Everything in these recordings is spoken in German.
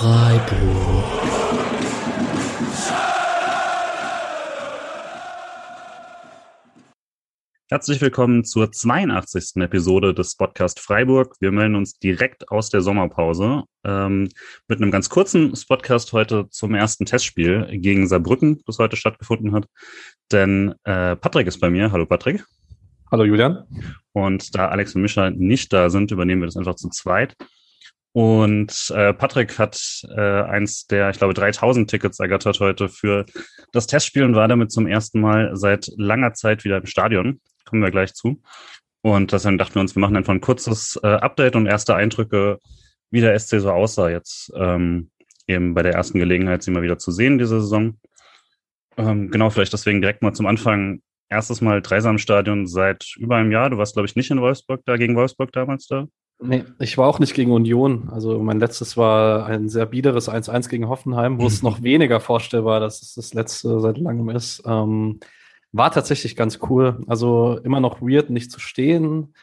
Freiburg. Herzlich willkommen zur 82. Episode des Podcast Freiburg. Wir melden uns direkt aus der Sommerpause ähm, mit einem ganz kurzen Podcast heute zum ersten Testspiel gegen Saarbrücken, das heute stattgefunden hat. Denn äh, Patrick ist bei mir. Hallo Patrick. Hallo Julian. Und da Alex und Mischa nicht da sind, übernehmen wir das einfach zu zweit. Und äh, Patrick hat äh, eins der, ich glaube, 3000 Tickets ergattert heute für das Testspiel und war damit zum ersten Mal seit langer Zeit wieder im Stadion. Kommen wir gleich zu. Und deswegen dachten wir uns, wir machen einfach ein kurzes äh, Update und erste Eindrücke, wie der SC so aussah jetzt ähm, eben bei der ersten Gelegenheit, sie mal wieder zu sehen diese Saison. Ähm, genau, vielleicht deswegen direkt mal zum Anfang. Erstes Mal Dreisamstadion seit über einem Jahr. Du warst, glaube ich, nicht in Wolfsburg da, gegen Wolfsburg damals da. Nee, ich war auch nicht gegen Union. Also mein letztes war ein sehr biederes 1-1 gegen Hoffenheim, wo es noch weniger vorstellbar, dass es das letzte seit langem ist. Ähm, war tatsächlich ganz cool. Also immer noch weird, nicht zu stehen.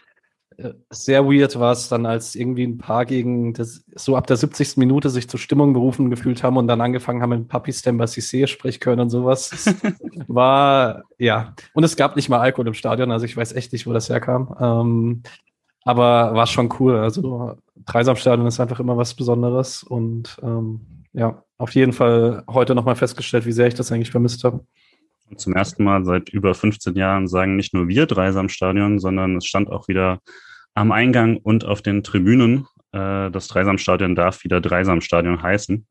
Äh, sehr weird war es dann, als irgendwie ein paar gegen das, so ab der 70. Minute sich zur Stimmung berufen gefühlt haben und dann angefangen haben mit Papi Stemba Cissé sprechen können und sowas. war, ja. Und es gab nicht mal Alkohol im Stadion, also ich weiß echt nicht, wo das herkam. Ähm, aber war schon cool. Also Dreisamstadion ist einfach immer was Besonderes und ähm, ja, auf jeden Fall heute nochmal festgestellt, wie sehr ich das eigentlich vermisst habe. Zum ersten Mal seit über 15 Jahren sagen nicht nur wir Dreisamstadion, sondern es stand auch wieder am Eingang und auf den Tribünen. Äh, das Dreisamstadion darf wieder Dreisamstadion heißen.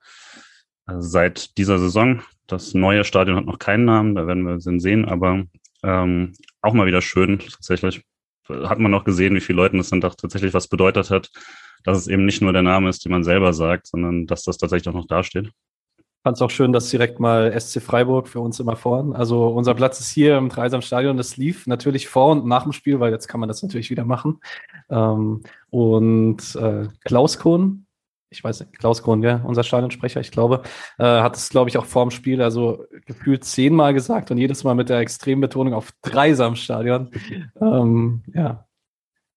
Also seit dieser Saison. Das neue Stadion hat noch keinen Namen, da werden wir es sehen, aber ähm, auch mal wieder schön tatsächlich hat man noch gesehen, wie viele Leuten das dann doch tatsächlich was bedeutet hat, dass es eben nicht nur der Name ist, den man selber sagt, sondern dass das tatsächlich auch noch dasteht. Fand es auch schön, dass direkt mal SC Freiburg für uns immer vorn. Also unser Platz ist hier im Dreisamstadion. Das lief natürlich vor und nach dem Spiel, weil jetzt kann man das natürlich wieder machen. Ähm, und äh, Klaus Kohn, ich weiß nicht, Klaus Kohn, ja, unser Stadionsprecher, ich glaube, äh, hat es, glaube ich, auch vor dem Spiel, also gefühlt zehnmal gesagt und jedes Mal mit der extremen Betonung auf dreisam Stadion. Ähm, ja,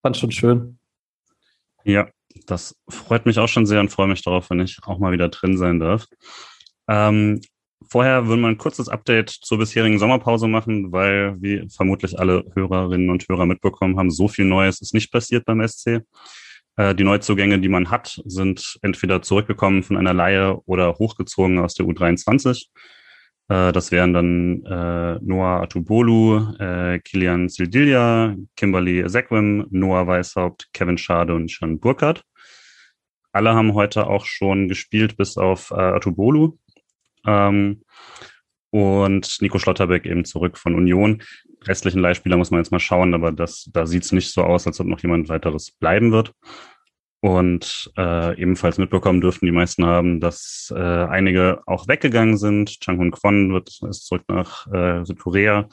fand schon schön. Ja, das freut mich auch schon sehr und freue mich darauf, wenn ich auch mal wieder drin sein darf. Ähm, vorher würden wir ein kurzes Update zur bisherigen Sommerpause machen, weil, wie vermutlich alle Hörerinnen und Hörer mitbekommen haben, so viel Neues ist nicht passiert beim SC. Äh, die Neuzugänge, die man hat, sind entweder zurückgekommen von einer Laie oder hochgezogen aus der U23. Äh, das wären dann äh, Noah Atubolu, äh, Kilian Sildilia, Kimberly Sequim, Noah Weishaupt, Kevin Schade und Sean Burkhardt. Alle haben heute auch schon gespielt, bis auf äh, Atubolu. Ähm, und Nico Schlotterbeck eben zurück von Union. Restlichen Leihspieler muss man jetzt mal schauen, aber das, da sieht es nicht so aus, als ob noch jemand weiteres bleiben wird. Und äh, ebenfalls mitbekommen dürften die meisten haben, dass äh, einige auch weggegangen sind. Chang-Hun Kwon wird ist zurück nach äh, Südkorea.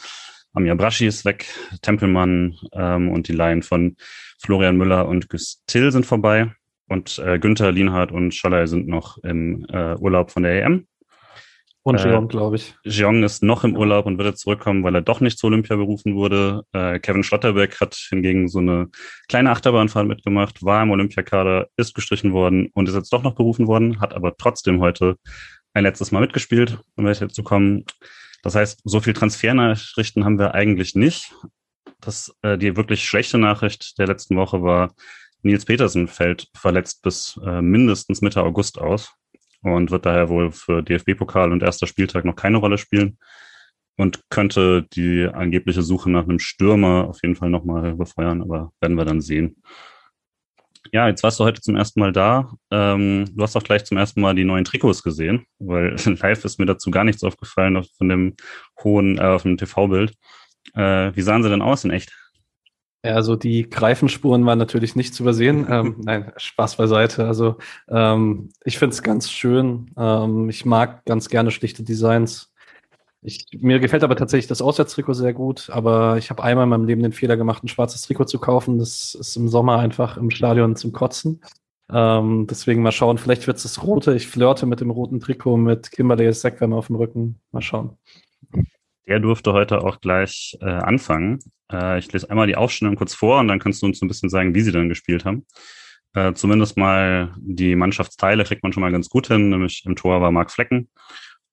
Amir Brashi ist weg, Tempelmann ähm, und die Laien von Florian Müller und Güstil sind vorbei. Und äh, Günther, Lienhardt und Scholler sind noch im äh, Urlaub von der EM. Und Jeong, äh, glaube ich. Jeong ist noch im Urlaub und wird zurückkommen, weil er doch nicht zu Olympia berufen wurde. Äh, Kevin Schlotterbeck hat hingegen so eine kleine Achterbahnfahrt mitgemacht, war im Olympiakader, ist gestrichen worden und ist jetzt doch noch berufen worden, hat aber trotzdem heute ein letztes Mal mitgespielt, um welche zu kommen. Das heißt, so viel Transfernachrichten haben wir eigentlich nicht. Das, äh, die wirklich schlechte Nachricht der letzten Woche war, Nils Petersen fällt verletzt bis äh, mindestens Mitte August aus und wird daher wohl für DFB-Pokal und erster Spieltag noch keine Rolle spielen und könnte die angebliche Suche nach einem Stürmer auf jeden Fall nochmal befeuern, aber werden wir dann sehen. Ja, jetzt warst du heute zum ersten Mal da. Ähm, du hast auch gleich zum ersten Mal die neuen Trikots gesehen, weil live ist mir dazu gar nichts aufgefallen von dem hohen, äh, auf dem TV-Bild. Äh, wie sahen sie denn aus in echt? Ja, also die Greifenspuren waren natürlich nicht zu übersehen. ähm, nein, Spaß beiseite. Also ähm, ich finde es ganz schön. Ähm, ich mag ganz gerne schlichte Designs. Ich, mir gefällt aber tatsächlich das Auswärtstrikot sehr gut, aber ich habe einmal in meinem Leben den Fehler gemacht, ein schwarzes Trikot zu kaufen. Das ist im Sommer einfach im Stadion zum Kotzen. Ähm, deswegen mal schauen, vielleicht wird es das rote. Ich flirte mit dem roten Trikot mit Kimberley Sequem auf dem Rücken. Mal schauen. Der durfte heute auch gleich äh, anfangen. Äh, ich lese einmal die Aufstellung kurz vor und dann kannst du uns ein bisschen sagen, wie sie dann gespielt haben. Äh, zumindest mal die Mannschaftsteile kriegt man schon mal ganz gut hin, nämlich im Tor war Marc Flecken.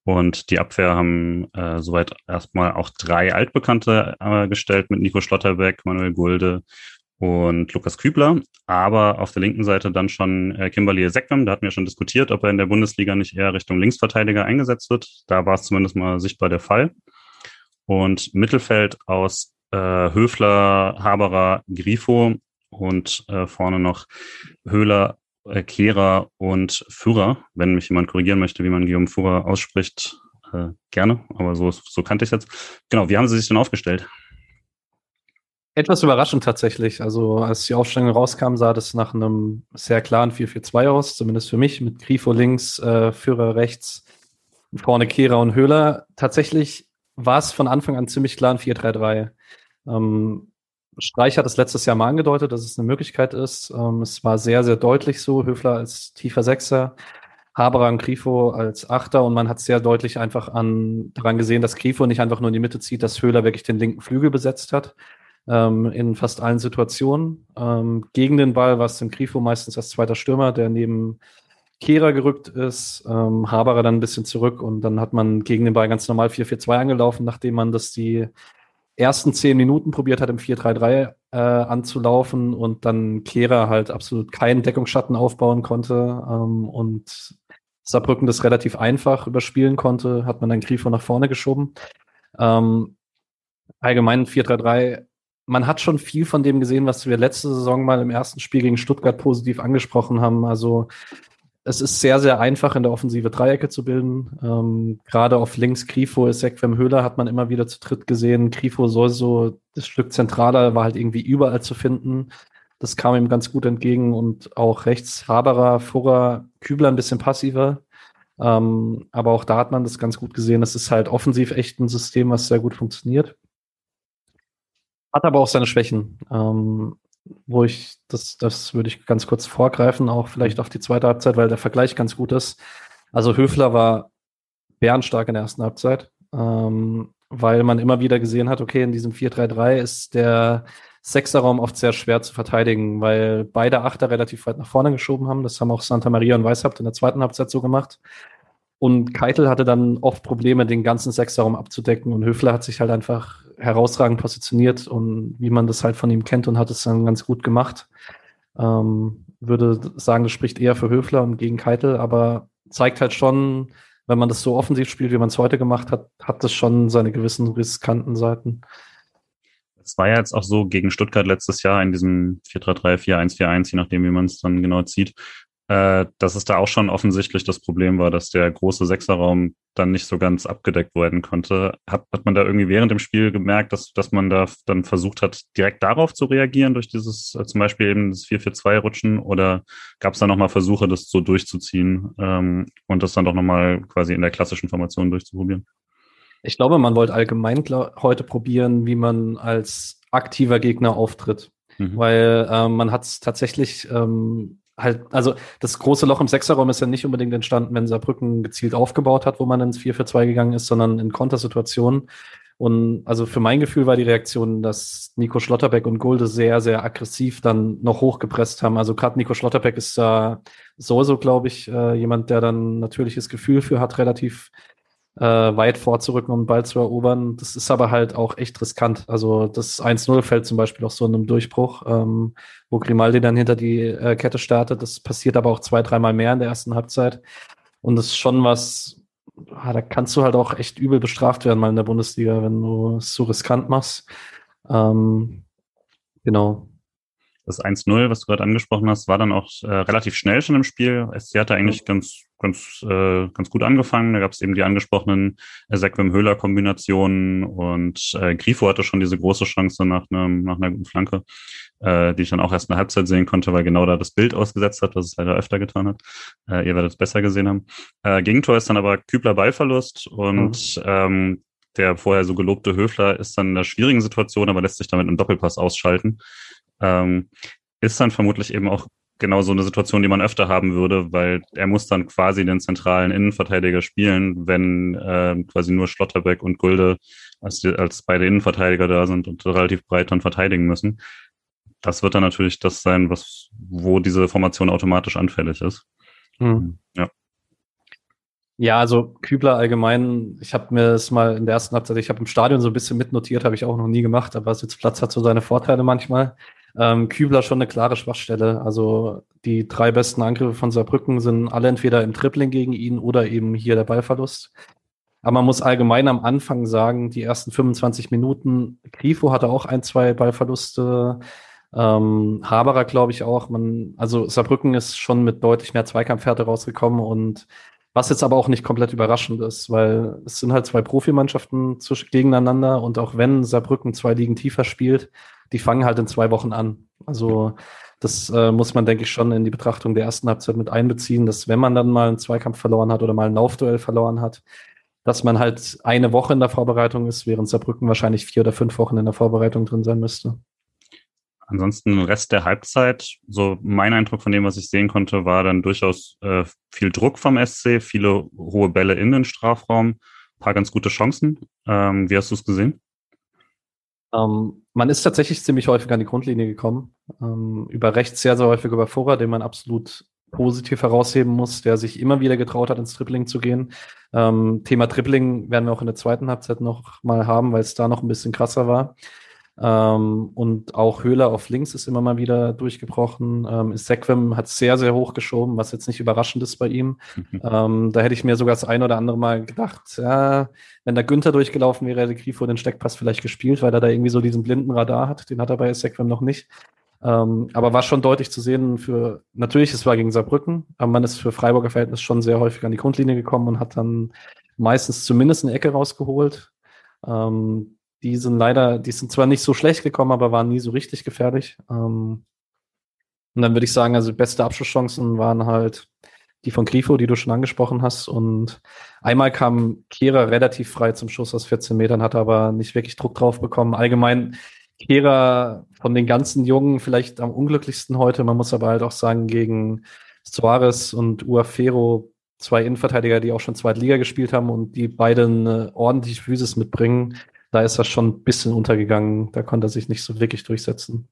Und die Abwehr haben äh, soweit erstmal auch drei Altbekannte äh, gestellt mit Nico Schlotterbeck, Manuel Gulde und Lukas Kübler. Aber auf der linken Seite dann schon äh, Kimberly Sekwem. Da hatten wir schon diskutiert, ob er in der Bundesliga nicht eher Richtung Linksverteidiger eingesetzt wird. Da war es zumindest mal sichtbar der Fall. Und Mittelfeld aus äh, Höfler, Haberer, Grifo und äh, vorne noch Höhler, äh, Kehrer und Führer. Wenn mich jemand korrigieren möchte, wie man Guillaume Führer ausspricht, äh, gerne. Aber so, so kannte ich es jetzt. Genau, wie haben Sie sich denn aufgestellt? Etwas überraschend tatsächlich. Also als die Aufstellung rauskam, sah das nach einem sehr klaren 4-4-2 aus, zumindest für mich, mit Grifo links, äh, Führer rechts, vorne Kehrer und Höhler. Tatsächlich war es von Anfang an ziemlich klar ein 4-3-3. Ähm, Streich hat es letztes Jahr mal angedeutet, dass es eine Möglichkeit ist. Ähm, es war sehr, sehr deutlich so. Höfler als tiefer Sechser, Haberer und Grifo als Achter und man hat sehr deutlich einfach an, daran gesehen, dass Grifo nicht einfach nur in die Mitte zieht, dass Höhler wirklich den linken Flügel besetzt hat. Ähm, in fast allen Situationen. Ähm, gegen den Ball war es dann Grifo meistens als zweiter Stürmer, der neben Kehrer gerückt ist, ähm, Haberer dann ein bisschen zurück und dann hat man gegen den Ball ganz normal 4-4-2 angelaufen, nachdem man das die ersten zehn Minuten probiert hat, im 4-3-3 äh, anzulaufen und dann Kehrer halt absolut keinen Deckungsschatten aufbauen konnte ähm, und Saarbrücken das relativ einfach überspielen konnte, hat man dann Grifo nach vorne geschoben. Ähm, allgemein 4-3-3, man hat schon viel von dem gesehen, was wir letzte Saison mal im ersten Spiel gegen Stuttgart positiv angesprochen haben. Also es ist sehr, sehr einfach in der Offensive Dreiecke zu bilden. Ähm, Gerade auf links Grifo, Sekwem Höhler hat man immer wieder zu dritt gesehen. Grifo soll so das Stück zentraler, war halt irgendwie überall zu finden. Das kam ihm ganz gut entgegen und auch rechts Haberer, Furrer, Kübler ein bisschen passiver. Ähm, aber auch da hat man das ganz gut gesehen. Es ist halt offensiv echt ein System, was sehr gut funktioniert. Hat aber auch seine Schwächen. Ähm, wo ich, das, das würde ich ganz kurz vorgreifen, auch vielleicht auf die zweite Halbzeit, weil der Vergleich ganz gut ist. Also Höfler war bärenstark in der ersten Halbzeit, ähm, weil man immer wieder gesehen hat, okay, in diesem 4-3-3 ist der Sechserraum oft sehr schwer zu verteidigen, weil beide Achter relativ weit nach vorne geschoben haben. Das haben auch Santa Maria und Weishaupt in der zweiten Halbzeit so gemacht. Und Keitel hatte dann oft Probleme, den ganzen Sechserraum abzudecken. Und Höfler hat sich halt einfach herausragend positioniert und wie man das halt von ihm kennt und hat es dann ganz gut gemacht. Ähm, würde sagen, das spricht eher für Höfler und gegen Keitel, aber zeigt halt schon, wenn man das so offensiv spielt, wie man es heute gemacht hat, hat das schon seine gewissen riskanten Seiten. Es war ja jetzt auch so gegen Stuttgart letztes Jahr in diesem 4-3-3, 4-1-4-1, je nachdem, wie man es dann genau zieht, äh, dass es da auch schon offensichtlich das Problem war, dass der große Sechserraum dann nicht so ganz abgedeckt werden konnte. Hat, hat man da irgendwie während dem Spiel gemerkt, dass, dass man da dann versucht hat, direkt darauf zu reagieren, durch dieses äh, zum Beispiel eben das 4-4-2-Rutschen? Oder gab es da nochmal Versuche, das so durchzuziehen ähm, und das dann doch nochmal quasi in der klassischen Formation durchzuprobieren? Ich glaube, man wollte allgemein heute probieren, wie man als aktiver Gegner auftritt. Mhm. Weil ähm, man hat es tatsächlich ähm, halt, also das große Loch im Sechserraum ist ja nicht unbedingt entstanden, wenn Saarbrücken gezielt aufgebaut hat, wo man ins 4 für 2 gegangen ist, sondern in Kontersituationen. Und also für mein Gefühl war die Reaktion, dass Nico Schlotterbeck und Gulde sehr, sehr aggressiv dann noch hochgepresst haben. Also gerade Nico Schlotterbeck ist da sowieso, glaube ich, äh, jemand, der dann natürliches Gefühl für hat, relativ äh, weit vorzurücken, um den Ball zu erobern. Das ist aber halt auch echt riskant. Also das 1-0 fällt zum Beispiel auch so in einem Durchbruch, ähm, wo Grimaldi dann hinter die äh, Kette startet. Das passiert aber auch zwei, dreimal mehr in der ersten Halbzeit. Und das ist schon was, ah, da kannst du halt auch echt übel bestraft werden mal in der Bundesliga, wenn du es so riskant machst. Ähm, genau. Das 1-0, was du gerade angesprochen hast, war dann auch äh, relativ schnell schon im Spiel. SC hatte eigentlich ja. ganz, ganz, äh, ganz gut angefangen. Da gab es eben die angesprochenen Sequim-Höhler-Kombinationen und äh, Grifo hatte schon diese große Chance nach, einem, nach einer guten Flanke, äh, die ich dann auch erst in der Halbzeit sehen konnte, weil genau da das Bild ausgesetzt hat, was es leider öfter getan hat. Äh, ihr werdet es besser gesehen haben. Äh, Gegentor ist dann aber Kübler Ballverlust und mhm. ähm, der vorher so gelobte Höfler ist dann in einer schwierigen Situation, aber lässt sich damit im Doppelpass ausschalten ähm, ist dann vermutlich eben auch genau so eine Situation, die man öfter haben würde, weil er muss dann quasi den zentralen Innenverteidiger spielen, wenn äh, quasi nur Schlotterbeck und Gulde als, als beide Innenverteidiger da sind und relativ breit dann verteidigen müssen. das wird dann natürlich das sein, was, wo diese Formation automatisch anfällig ist. Mhm. Ja. Ja, also Kübler allgemein, ich habe mir das mal in der ersten Halbzeit, ich habe im Stadion so ein bisschen mitnotiert, habe ich auch noch nie gemacht, aber Sitzplatz hat so seine Vorteile manchmal. Ähm, Kübler schon eine klare Schwachstelle. Also die drei besten Angriffe von Saarbrücken sind alle entweder im Tripling gegen ihn oder eben hier der Ballverlust. Aber man muss allgemein am Anfang sagen, die ersten 25 Minuten, Grifo hatte auch ein, zwei Ballverluste. Ähm, Haberer, glaube ich, auch. Man, also Saarbrücken ist schon mit deutlich mehr Zweikampfhärte rausgekommen und was jetzt aber auch nicht komplett überraschend ist, weil es sind halt zwei Profimannschaften gegeneinander und auch wenn Saarbrücken zwei Ligen tiefer spielt, die fangen halt in zwei Wochen an. Also das äh, muss man, denke ich, schon in die Betrachtung der ersten Halbzeit mit einbeziehen, dass wenn man dann mal einen Zweikampf verloren hat oder mal ein Laufduell verloren hat, dass man halt eine Woche in der Vorbereitung ist, während Saarbrücken wahrscheinlich vier oder fünf Wochen in der Vorbereitung drin sein müsste. Ansonsten Rest der Halbzeit, so mein Eindruck von dem, was ich sehen konnte, war dann durchaus äh, viel Druck vom SC, viele hohe Bälle in den Strafraum, paar ganz gute Chancen. Ähm, wie hast du es gesehen? Ähm, man ist tatsächlich ziemlich häufig an die Grundlinie gekommen. Ähm, über rechts sehr, sehr häufig über Vorrat, den man absolut positiv herausheben muss, der sich immer wieder getraut hat, ins Tripling zu gehen. Ähm, Thema Tripling werden wir auch in der zweiten Halbzeit noch mal haben, weil es da noch ein bisschen krasser war. Ähm, und auch Höhler auf links ist immer mal wieder durchgebrochen. Ähm, Sequim hat sehr, sehr hoch geschoben, was jetzt nicht überraschend ist bei ihm. ähm, da hätte ich mir sogar das ein oder andere Mal gedacht, ja, wenn da Günther durchgelaufen wäre, hätte Grifo den Steckpass vielleicht gespielt, weil er da irgendwie so diesen blinden Radar hat. Den hat er bei Sequim noch nicht. Ähm, aber war schon deutlich zu sehen für, natürlich, es war gegen Saarbrücken, aber man ist für Freiburger Verhältnis schon sehr häufig an die Grundlinie gekommen und hat dann meistens zumindest eine Ecke rausgeholt. Ähm, die sind leider, die sind zwar nicht so schlecht gekommen, aber waren nie so richtig gefährlich. Ähm, und dann würde ich sagen, also beste Abschlusschancen waren halt die von Grifo, die du schon angesprochen hast. Und einmal kam Kehrer relativ frei zum Schuss aus 14 Metern, hat aber nicht wirklich Druck drauf bekommen. Allgemein Kehrer von den ganzen Jungen vielleicht am unglücklichsten heute. Man muss aber halt auch sagen, gegen Suarez und Uafero, zwei Innenverteidiger, die auch schon zweite Liga gespielt haben und die beide eine ordentliche Physis mitbringen, da ist er schon ein bisschen untergegangen. Da konnte er sich nicht so wirklich durchsetzen.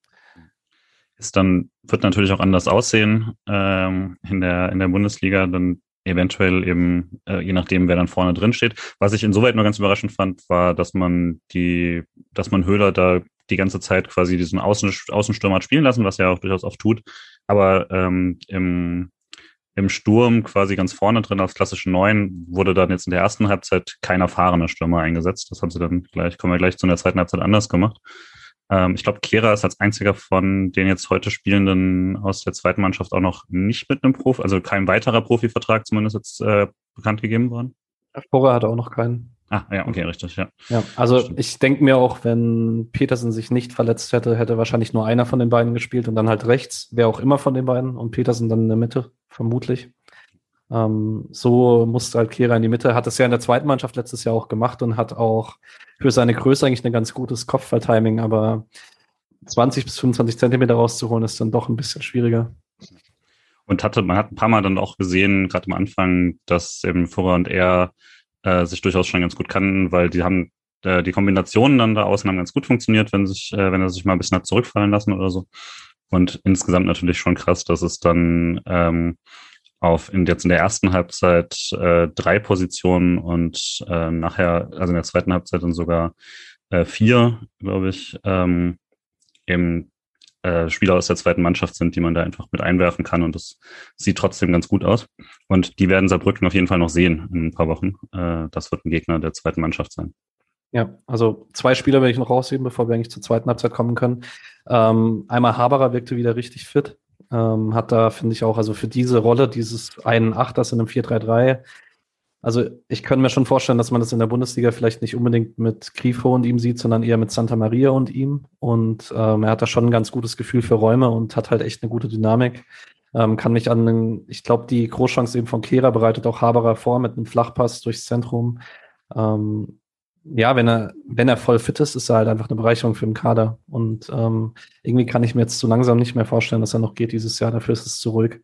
Ist dann, wird natürlich auch anders aussehen ähm, in, der, in der Bundesliga, dann eventuell eben, äh, je nachdem, wer dann vorne drin steht. Was ich insoweit nur ganz überraschend fand, war, dass man die, dass man Höhler da die ganze Zeit quasi diesen Außen, Außenstürmer hat spielen lassen, was er auch durchaus oft tut. Aber ähm, im, im Sturm quasi ganz vorne drin als klassische Neun wurde dann jetzt in der ersten Halbzeit kein erfahrener Stürmer eingesetzt. Das haben sie dann gleich, kommen wir gleich zu der zweiten Halbzeit anders gemacht. Ähm, ich glaube, Kehra ist als einziger von den jetzt heute Spielenden aus der zweiten Mannschaft auch noch nicht mit einem Profi, also kein weiterer Profivertrag zumindest jetzt äh, bekannt gegeben worden. Vorher hat auch noch keinen. Ah, ja, okay, richtig, ja. Ja, also Stimmt. ich denke mir auch, wenn Petersen sich nicht verletzt hätte, hätte wahrscheinlich nur einer von den beiden gespielt und dann halt rechts, wer auch immer von den beiden und Petersen dann in der Mitte, vermutlich. Ähm, so musste halt Kehra in die Mitte, hat es ja in der zweiten Mannschaft letztes Jahr auch gemacht und hat auch für seine Größe eigentlich ein ganz gutes Kopfballtiming, aber 20 bis 25 Zentimeter rauszuholen ist dann doch ein bisschen schwieriger. Und hatte, man hat ein paar Mal dann auch gesehen, gerade am Anfang, dass eben Furrer und er äh, sich durchaus schon ganz gut kannten, weil die haben äh, die Kombinationen dann da außen haben ganz gut funktioniert, wenn sich, äh, wenn er sich mal ein bisschen hat zurückfallen lassen oder so. Und insgesamt natürlich schon krass, dass es dann ähm, auf in jetzt in der ersten Halbzeit äh, drei Positionen und äh, nachher, also in der zweiten Halbzeit dann sogar äh, vier, glaube ich, ähm, eben äh, Spieler aus der zweiten Mannschaft sind, die man da einfach mit einwerfen kann. Und das sieht trotzdem ganz gut aus. Und die werden Saarbrücken auf jeden Fall noch sehen in ein paar Wochen. Äh, das wird ein Gegner der zweiten Mannschaft sein. Ja, also zwei Spieler werde ich noch rausheben, bevor wir eigentlich zur zweiten Halbzeit kommen können. Ähm, einmal Haberer wirkte wieder richtig fit. Ähm, hat da, finde ich auch, also für diese Rolle, dieses einen Achters in einem 4-3-3, also ich könnte mir schon vorstellen, dass man das in der Bundesliga vielleicht nicht unbedingt mit Grifo und ihm sieht, sondern eher mit Santa Maria und ihm. Und ähm, er hat da schon ein ganz gutes Gefühl für Räume und hat halt echt eine gute Dynamik. Ähm, kann mich an, ich glaube, die Großchance eben von Kehra bereitet auch Haberer vor mit einem Flachpass durchs Zentrum. Ähm, ja, wenn er, wenn er voll fit ist, ist er halt einfach eine Bereicherung für den Kader. Und ähm, irgendwie kann ich mir jetzt zu langsam nicht mehr vorstellen, dass er noch geht dieses Jahr. Dafür ist es zu ruhig.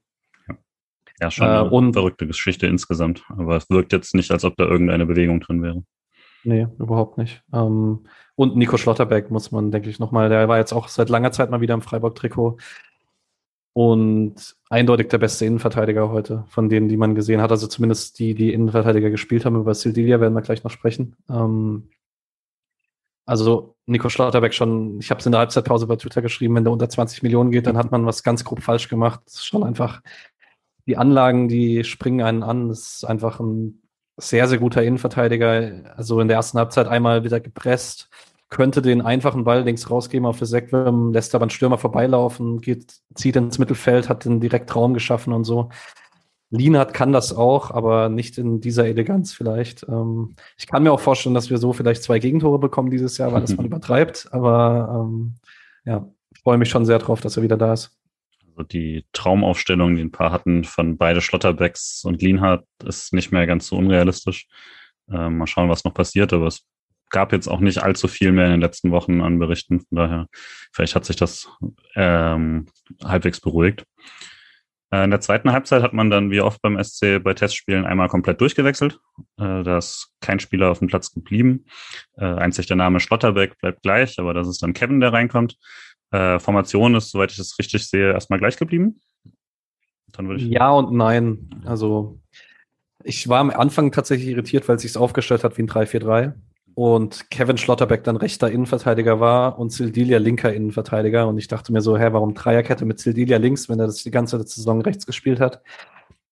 Ja, schon eine äh, und, verrückte Geschichte insgesamt. Aber es wirkt jetzt nicht, als ob da irgendeine Bewegung drin wäre. Nee, überhaupt nicht. Ähm, und Nico Schlotterbeck muss man, denke ich, nochmal, der war jetzt auch seit langer Zeit mal wieder im Freiburg-Trikot. Und eindeutig der beste Innenverteidiger heute, von denen, die man gesehen hat. Also zumindest die, die Innenverteidiger gespielt haben. Über Sildilia werden wir gleich noch sprechen. Ähm, also Nico Schlotterbeck schon, ich habe es in der Halbzeitpause bei Twitter geschrieben, wenn der unter 20 Millionen geht, dann hat man was ganz grob falsch gemacht. Das ist schon einfach, die Anlagen, die springen einen an. Das ist einfach ein sehr, sehr guter Innenverteidiger. Also in der ersten Halbzeit einmal wieder gepresst, könnte den einfachen Ball links rausgeben auf Sekwim, lässt aber einen Stürmer vorbeilaufen, geht, zieht ins Mittelfeld, hat den direkt Raum geschaffen und so. Lienhardt kann das auch, aber nicht in dieser Eleganz vielleicht. Ähm, ich kann mir auch vorstellen, dass wir so vielleicht zwei Gegentore bekommen dieses Jahr, weil das man übertreibt. Aber ähm, ja, ich freue mich schon sehr drauf, dass er wieder da ist. Also die Traumaufstellung, die ein paar hatten von beide Schlotterbecks und Lienhardt, ist nicht mehr ganz so unrealistisch. Ähm, mal schauen, was noch passiert, aber es gab jetzt auch nicht allzu viel mehr in den letzten Wochen an Berichten. Von daher, vielleicht hat sich das ähm, halbwegs beruhigt. Äh, in der zweiten Halbzeit hat man dann wie oft beim SC bei Testspielen einmal komplett durchgewechselt. Äh, da ist kein Spieler auf dem Platz geblieben. Äh, einzig der Name Schlotterbeck bleibt gleich, aber das ist dann Kevin, der reinkommt. Äh, Formation ist, soweit ich das richtig sehe, erstmal gleich geblieben. ja und nein. Also ich war am Anfang tatsächlich irritiert, weil es sich aufgestellt hat wie ein 3-4-3 und Kevin Schlotterbeck dann rechter Innenverteidiger war und Sildilia linker Innenverteidiger. Und ich dachte mir so, hä, warum Dreierkette mit Sildilia links, wenn er das die ganze Saison rechts gespielt hat?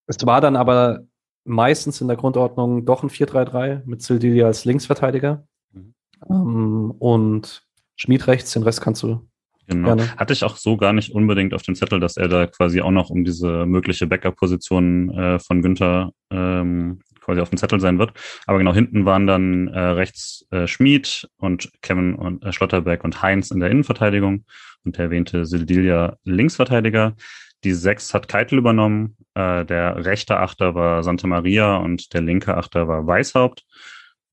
Es war dann aber meistens in der Grundordnung doch ein 4-3-3 mit Sildilia als Linksverteidiger. Mhm. Ähm, und Schmied rechts, den Rest kannst du Genau. Gerne. Hatte ich auch so gar nicht unbedingt auf dem Zettel, dass er da quasi auch noch um diese mögliche Backup-Position äh, von Günther ähm, quasi auf dem Zettel sein wird. Aber genau hinten waren dann äh, rechts äh, Schmid und Kevin und äh, Schlotterberg und Heinz in der Innenverteidigung und der erwähnte Sildilia Linksverteidiger. Die sechs hat Keitel übernommen. Äh, der rechte Achter war Santa Maria und der linke Achter war Weißhaupt.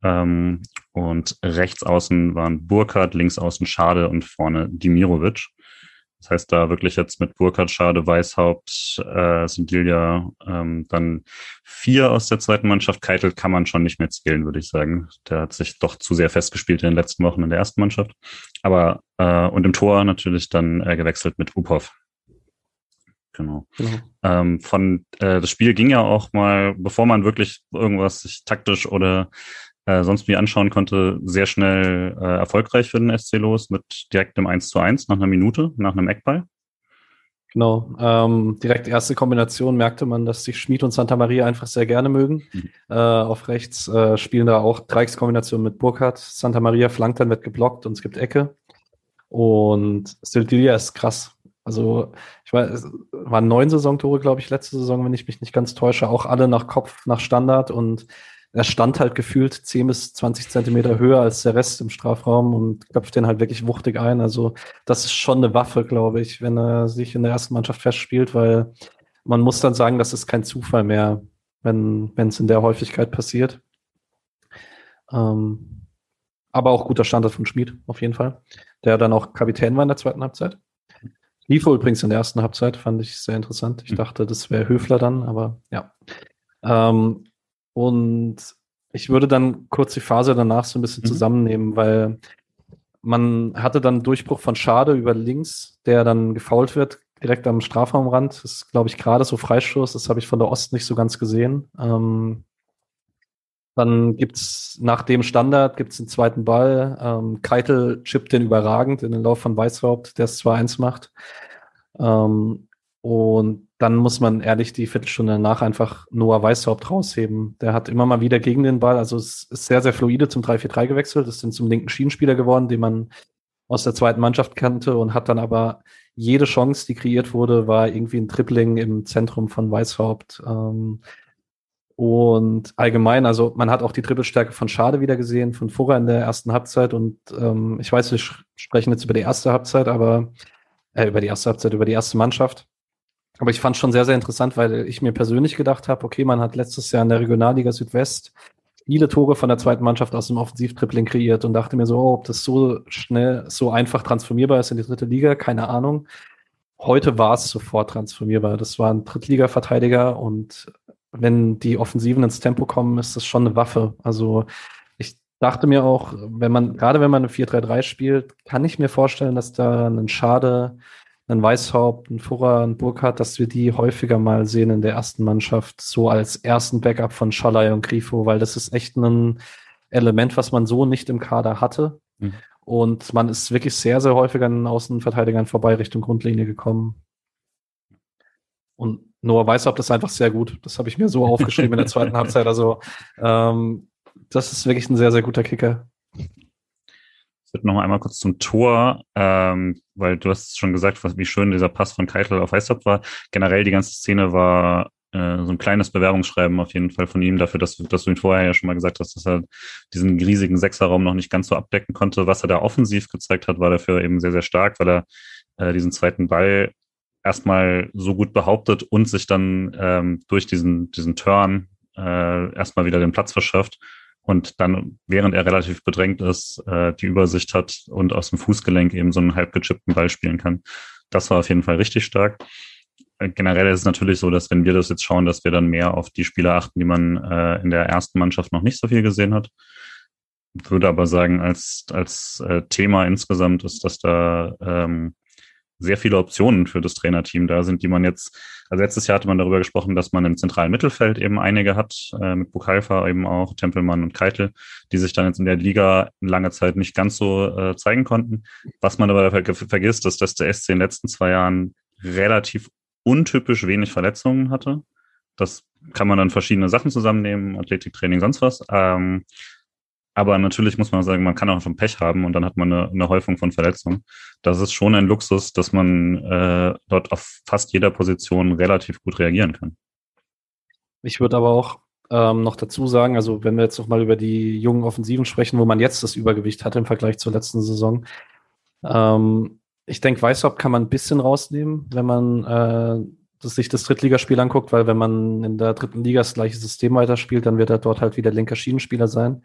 Ähm, und rechts außen waren Burkhardt, links außen Schade und vorne Dimirovic. Das heißt, da wirklich jetzt mit Burkhardt, Schade, Weißhaupt, äh, Sindilia, ähm, dann vier aus der zweiten Mannschaft. Keitel kann man schon nicht mehr zählen, würde ich sagen. Der hat sich doch zu sehr festgespielt in den letzten Wochen in der ersten Mannschaft. Aber äh, und im Tor natürlich dann äh, gewechselt mit Upov. Genau. genau. Ähm, von äh, das Spiel ging ja auch mal, bevor man wirklich irgendwas sich taktisch oder äh, sonst wie anschauen konnte, sehr schnell äh, erfolgreich für den SC los mit direktem 1 zu 1 nach einer Minute, nach einem Eckball. Genau, ähm, direkt erste Kombination merkte man, dass sich Schmid und Santa Maria einfach sehr gerne mögen. Mhm. Äh, auf rechts äh, spielen da auch Dreieckskombination mit Burkhardt. Santa Maria flankt dann, wird geblockt und es gibt Ecke. Und Sildilia ist krass. Also, ich weiß, es waren neun Saisontore, glaube ich, letzte Saison, wenn ich mich nicht ganz täusche. Auch alle nach Kopf, nach Standard und er stand halt gefühlt 10 bis 20 Zentimeter höher als der Rest im Strafraum und köpft den halt wirklich wuchtig ein. Also das ist schon eine Waffe, glaube ich, wenn er sich in der ersten Mannschaft festspielt, weil man muss dann sagen, das ist kein Zufall mehr, wenn es in der Häufigkeit passiert. Ähm, aber auch guter Standard von Schmid, auf jeden Fall, der dann auch Kapitän war in der zweiten Halbzeit. Liefo übrigens in der ersten Halbzeit, fand ich sehr interessant. Ich hm. dachte, das wäre Höfler dann, aber ja. Ähm, und ich würde dann kurz die Phase danach so ein bisschen mhm. zusammennehmen, weil man hatte dann Durchbruch von Schade über links, der dann gefault wird, direkt am Strafraumrand. Das ist, glaube ich, gerade so Freistoß. Das habe ich von der Ost nicht so ganz gesehen. Ähm, dann gibt's nach dem Standard gibt's einen zweiten Ball. Ähm, Keitel chippt den überragend in den Lauf von Weißhaupt, der es 2-1 macht. Ähm, und dann muss man ehrlich die Viertelstunde danach einfach Noah Weißhaupt rausheben. Der hat immer mal wieder gegen den Ball, also es ist sehr, sehr fluide zum 3-4-3 gewechselt, ist dann zum linken Schienenspieler geworden, den man aus der zweiten Mannschaft kannte und hat dann aber jede Chance, die kreiert wurde, war irgendwie ein Tripling im Zentrum von Weißhaupt. Ähm, und allgemein, also man hat auch die Trippelstärke von Schade wieder gesehen, von Furrer in der ersten Halbzeit. Und ähm, ich weiß, wir sprechen jetzt über die erste Halbzeit, aber äh, über die erste Halbzeit, über die erste Mannschaft. Aber ich fand schon sehr, sehr interessant, weil ich mir persönlich gedacht habe, okay, man hat letztes Jahr in der Regionalliga Südwest viele Tore von der zweiten Mannschaft aus dem Offensivtripling kreiert und dachte mir so, oh, ob das so schnell, so einfach transformierbar ist in die dritte Liga, keine Ahnung. Heute war es sofort transformierbar. Das war ein Drittliga-Verteidiger und wenn die Offensiven ins Tempo kommen, ist das schon eine Waffe. Also dachte mir auch, wenn man, gerade wenn man eine 4-3-3 spielt, kann ich mir vorstellen, dass da ein Schade, ein Weißhaupt, ein Furrer, ein Burkhardt, dass wir die häufiger mal sehen in der ersten Mannschaft, so als ersten Backup von Schalay und Grifo, weil das ist echt ein Element, was man so nicht im Kader hatte. Mhm. Und man ist wirklich sehr, sehr häufig an Außenverteidigern vorbei Richtung Grundlinie gekommen. Und Noah Weißhaupt ist einfach sehr gut. Das habe ich mir so aufgeschrieben in der zweiten Halbzeit. Also ähm, das ist wirklich ein sehr, sehr guter Kicker. Würde noch einmal kurz zum Tor, ähm, weil du hast schon gesagt, was, wie schön dieser Pass von Keitel auf Weißhaupt war. Generell die ganze Szene war äh, so ein kleines Bewerbungsschreiben auf jeden Fall von ihm dafür, dass, dass du ihn vorher ja schon mal gesagt hast, dass er diesen riesigen Sechserraum noch nicht ganz so abdecken konnte. Was er da offensiv gezeigt hat, war dafür eben sehr, sehr stark, weil er äh, diesen zweiten Ball erstmal so gut behauptet und sich dann ähm, durch diesen, diesen Turn äh, erstmal wieder den Platz verschafft und dann, während er relativ bedrängt ist, äh, die Übersicht hat und aus dem Fußgelenk eben so einen halb gechippten Ball spielen kann. Das war auf jeden Fall richtig stark. Äh, generell ist es natürlich so, dass wenn wir das jetzt schauen, dass wir dann mehr auf die Spieler achten, die man äh, in der ersten Mannschaft noch nicht so viel gesehen hat. Würde aber sagen, als, als äh, Thema insgesamt ist, dass da ähm, sehr viele Optionen für das Trainerteam da sind, die man jetzt, also letztes Jahr hatte man darüber gesprochen, dass man im zentralen Mittelfeld eben einige hat, äh, mit Bukalfa eben auch, Tempelmann und Keitel, die sich dann jetzt in der Liga lange Zeit nicht ganz so äh, zeigen konnten. Was man aber ver vergisst, ist, dass der SC in den letzten zwei Jahren relativ untypisch wenig Verletzungen hatte. Das kann man dann verschiedene Sachen zusammennehmen, Athletiktraining, sonst was. Ähm, aber natürlich muss man sagen, man kann auch schon Pech haben und dann hat man eine, eine Häufung von Verletzungen. Das ist schon ein Luxus, dass man äh, dort auf fast jeder Position relativ gut reagieren kann. Ich würde aber auch ähm, noch dazu sagen, also wenn wir jetzt noch mal über die jungen Offensiven sprechen, wo man jetzt das Übergewicht hat im Vergleich zur letzten Saison. Ähm, ich denke, Weißhaupt kann man ein bisschen rausnehmen, wenn man äh, das, sich das Drittligaspiel anguckt, weil wenn man in der dritten Liga das gleiche System weiterspielt, dann wird er dort halt wieder linker Schienenspieler sein.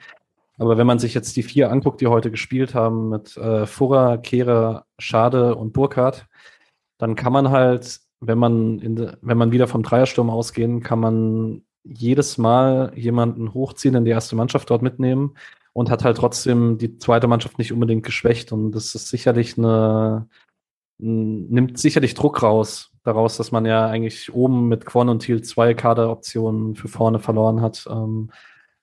Aber wenn man sich jetzt die vier anguckt, die heute gespielt haben, mit äh, Furrer, Kehrer, Schade und Burkhardt, dann kann man halt, wenn man, in wenn man wieder vom Dreiersturm ausgehen, kann man jedes Mal jemanden hochziehen in die erste Mannschaft dort mitnehmen und hat halt trotzdem die zweite Mannschaft nicht unbedingt geschwächt. Und das ist sicherlich eine, nimmt sicherlich Druck raus, daraus, dass man ja eigentlich oben mit Quan und Thiel zwei Kaderoptionen für vorne verloren hat. Ähm,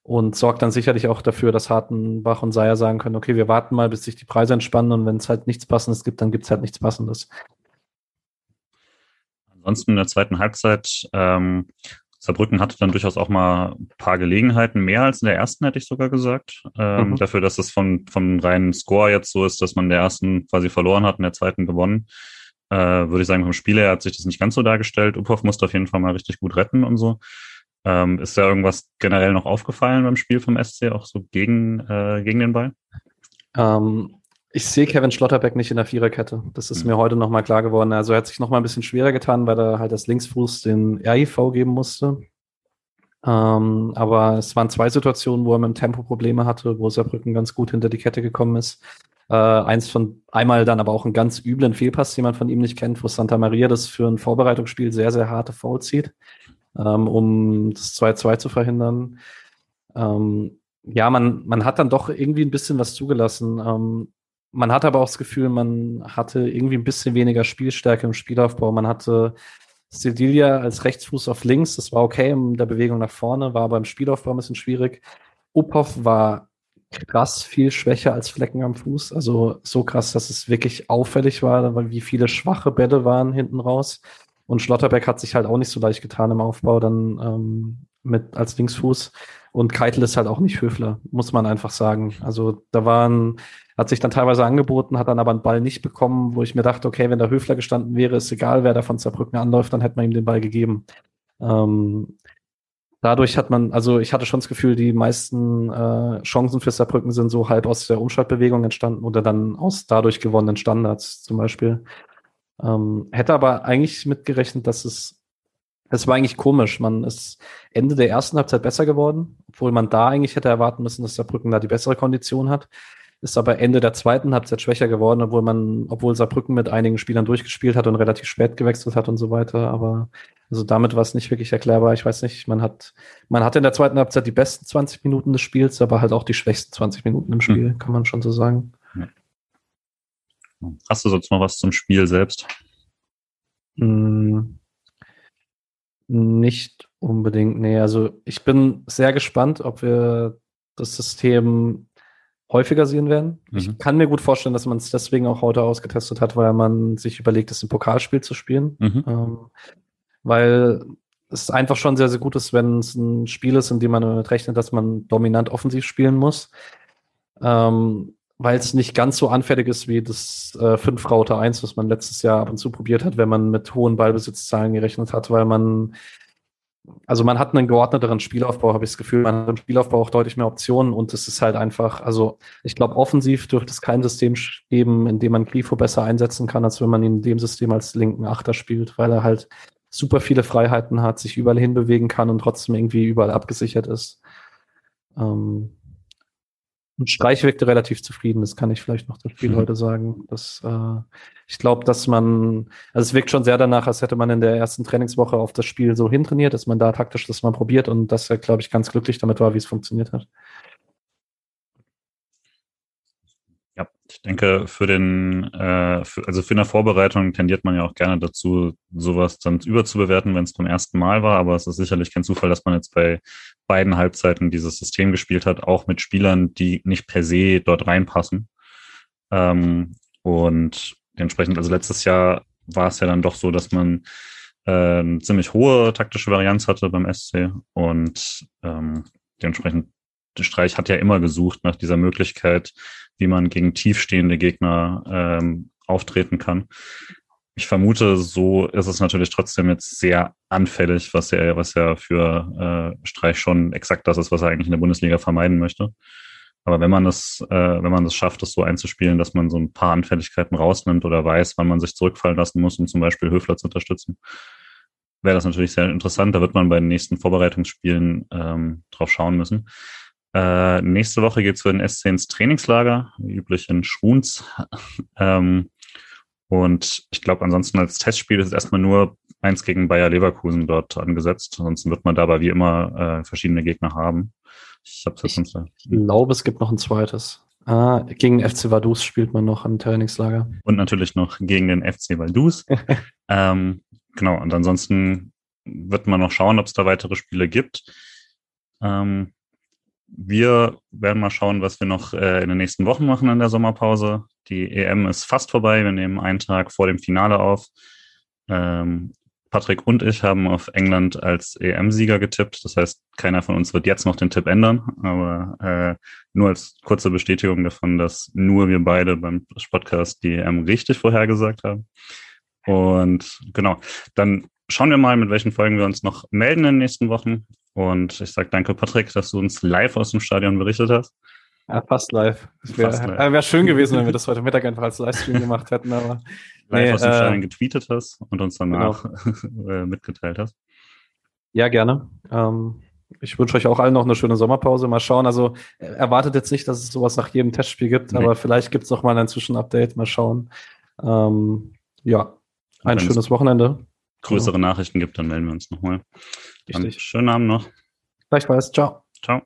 und sorgt dann sicherlich auch dafür, dass Hartenbach und Seier sagen können, okay, wir warten mal, bis sich die Preise entspannen und wenn es halt nichts Passendes gibt, dann gibt es halt nichts Passendes. Ansonsten in der zweiten Halbzeit, ähm, Saarbrücken hatte dann durchaus auch mal ein paar Gelegenheiten, mehr als in der ersten, hätte ich sogar gesagt. Ähm, mhm. Dafür, dass es von, vom reinen Score jetzt so ist, dass man in der ersten quasi verloren hat, in der zweiten gewonnen. Äh, würde ich sagen, vom Spiel her hat sich das nicht ganz so dargestellt. Uphoff musste auf jeden Fall mal richtig gut retten und so. Ähm, ist da irgendwas generell noch aufgefallen beim Spiel vom SC, auch so gegen, äh, gegen den Ball? Ähm, ich sehe Kevin Schlotterbeck nicht in der Viererkette. Das ist mhm. mir heute nochmal klar geworden. Also er hat sich nochmal ein bisschen schwerer getan, weil er halt das Linksfuß den RIV geben musste. Ähm, aber es waren zwei Situationen, wo er mit dem Tempo Probleme hatte, wo Saarbrücken ganz gut hinter die Kette gekommen ist. Äh, eins von, einmal dann aber auch einen ganz üblen Fehlpass, den man von ihm nicht kennt, wo Santa Maria das für ein Vorbereitungsspiel sehr, sehr harte Foul zieht ähm, um das 2-2 zu verhindern. Ähm, ja, man, man hat dann doch irgendwie ein bisschen was zugelassen. Ähm, man hat aber auch das Gefühl, man hatte irgendwie ein bisschen weniger Spielstärke im Spielaufbau. Man hatte Sedilia als Rechtsfuß auf links, das war okay in der Bewegung nach vorne, war aber im Spielaufbau ein bisschen schwierig. Uphoff war krass viel schwächer als Flecken am Fuß. Also so krass, dass es wirklich auffällig war, wie viele schwache Bälle waren hinten raus. Und Schlotterbeck hat sich halt auch nicht so leicht getan im Aufbau dann ähm, mit als Linksfuß. Und Keitel ist halt auch nicht Höfler, muss man einfach sagen. Also da waren, hat sich dann teilweise angeboten, hat dann aber einen Ball nicht bekommen, wo ich mir dachte, okay, wenn der Höfler gestanden wäre, ist egal, wer da von Zerbrücken anläuft, dann hätte man ihm den Ball gegeben. Ähm, dadurch hat man, also ich hatte schon das Gefühl, die meisten äh, Chancen für Saarbrücken sind so halb aus der Umschaltbewegung entstanden oder dann aus dadurch gewonnenen Standards zum Beispiel. Ähm, hätte aber eigentlich mitgerechnet, dass es, es war eigentlich komisch. Man ist Ende der ersten Halbzeit besser geworden, obwohl man da eigentlich hätte erwarten müssen, dass der Brücken da die bessere Kondition hat. ist aber Ende der zweiten Halbzeit schwächer geworden, obwohl man, obwohl Saarbrücken mit einigen Spielern durchgespielt hat und relativ spät gewechselt hat und so weiter. Aber also damit war es nicht wirklich erklärbar. Ich weiß nicht, man hat, man hat in der zweiten Halbzeit die besten 20 Minuten des Spiels, aber halt auch die schwächsten 20 Minuten im Spiel, mhm. kann man schon so sagen. Hast du sonst noch was zum Spiel selbst? Hm, nicht unbedingt, nee. Also ich bin sehr gespannt, ob wir das System häufiger sehen werden. Mhm. Ich kann mir gut vorstellen, dass man es deswegen auch heute ausgetestet hat, weil man sich überlegt, es im Pokalspiel zu spielen. Mhm. Ähm, weil es einfach schon sehr, sehr gut ist, wenn es ein Spiel ist, in dem man damit rechnet, dass man dominant offensiv spielen muss. Ähm, weil es nicht ganz so anfällig ist wie das äh, 5 Router 1, was man letztes Jahr ab und zu probiert hat, wenn man mit hohen Ballbesitzzahlen gerechnet hat, weil man also man hat einen geordneteren Spielaufbau, habe ich das Gefühl. Man hat im Spielaufbau auch deutlich mehr Optionen und es ist halt einfach, also ich glaube, offensiv dürfte es kein System geben, in dem man Grifo besser einsetzen kann, als wenn man ihn in dem System als linken Achter spielt, weil er halt super viele Freiheiten hat, sich überall hinbewegen kann und trotzdem irgendwie überall abgesichert ist. Ähm, und Streich wirkte relativ zufrieden, das kann ich vielleicht noch das Spiel mhm. heute sagen. Das, äh, ich glaube, dass man, also es wirkt schon sehr danach, als hätte man in der ersten Trainingswoche auf das Spiel so hintrainiert, dass man da taktisch das mal probiert und dass er, glaube ich, ganz glücklich damit war, wie es funktioniert hat. Ich denke, für den, äh, für, also für eine Vorbereitung tendiert man ja auch gerne dazu, sowas dann überzubewerten, wenn es beim ersten Mal war. Aber es ist sicherlich kein Zufall, dass man jetzt bei beiden Halbzeiten dieses System gespielt hat, auch mit Spielern, die nicht per se dort reinpassen. Ähm, und dementsprechend, also letztes Jahr war es ja dann doch so, dass man äh, ziemlich hohe taktische Varianz hatte beim SC und ähm, dementsprechend Streich hat ja immer gesucht nach dieser Möglichkeit, wie man gegen tiefstehende Gegner ähm, auftreten kann. Ich vermute, so ist es natürlich trotzdem jetzt sehr anfällig, was ja, was ja für äh, Streich schon exakt das ist, was er eigentlich in der Bundesliga vermeiden möchte. Aber wenn man das, äh, wenn man das schafft, das so einzuspielen, dass man so ein paar Anfälligkeiten rausnimmt oder weiß, wann man sich zurückfallen lassen muss, um zum Beispiel Höfler zu unterstützen, wäre das natürlich sehr interessant. Da wird man bei den nächsten Vorbereitungsspielen ähm, drauf schauen müssen. Äh, nächste Woche geht's für den SC ins Trainingslager, wie üblich in Schruns. ähm, und ich glaube, ansonsten als Testspiel ist erstmal nur eins gegen Bayer Leverkusen dort angesetzt. Ansonsten wird man dabei wie immer äh, verschiedene Gegner haben. Ich, hab's jetzt ich glaube, es gibt noch ein zweites. Ah, gegen FC Vaduz spielt man noch im Trainingslager. Und natürlich noch gegen den FC Vaduz. ähm, genau, und ansonsten wird man noch schauen, ob es da weitere Spiele gibt. Ähm, wir werden mal schauen, was wir noch äh, in den nächsten Wochen machen in der Sommerpause. Die EM ist fast vorbei. Wir nehmen einen Tag vor dem Finale auf. Ähm, Patrick und ich haben auf England als EM-Sieger getippt. Das heißt, keiner von uns wird jetzt noch den Tipp ändern. Aber äh, nur als kurze Bestätigung davon, dass nur wir beide beim Podcast die EM richtig vorhergesagt haben. Und genau, dann schauen wir mal, mit welchen Folgen wir uns noch melden in den nächsten Wochen. Und ich sage danke, Patrick, dass du uns live aus dem Stadion berichtet hast. Ja, fast live. Es wäre äh, wär schön gewesen, wenn wir das heute Mittag einfach als Livestream gemacht hätten, aber. Live nee, aus dem äh, Stadion getweetet hast und uns danach genau. Äh, mitgeteilt hast. Ja, gerne. Ähm, ich wünsche euch auch allen noch eine schöne Sommerpause. Mal schauen. Also erwartet jetzt nicht, dass es sowas nach jedem Testspiel gibt, nee. aber vielleicht gibt es noch mal ein Zwischenupdate. Mal schauen. Ähm, ja, ein schönes Wochenende. Größere genau. Nachrichten gibt, dann melden wir uns nochmal. Schönen Abend noch. Gleichfalls. Ciao. Ciao.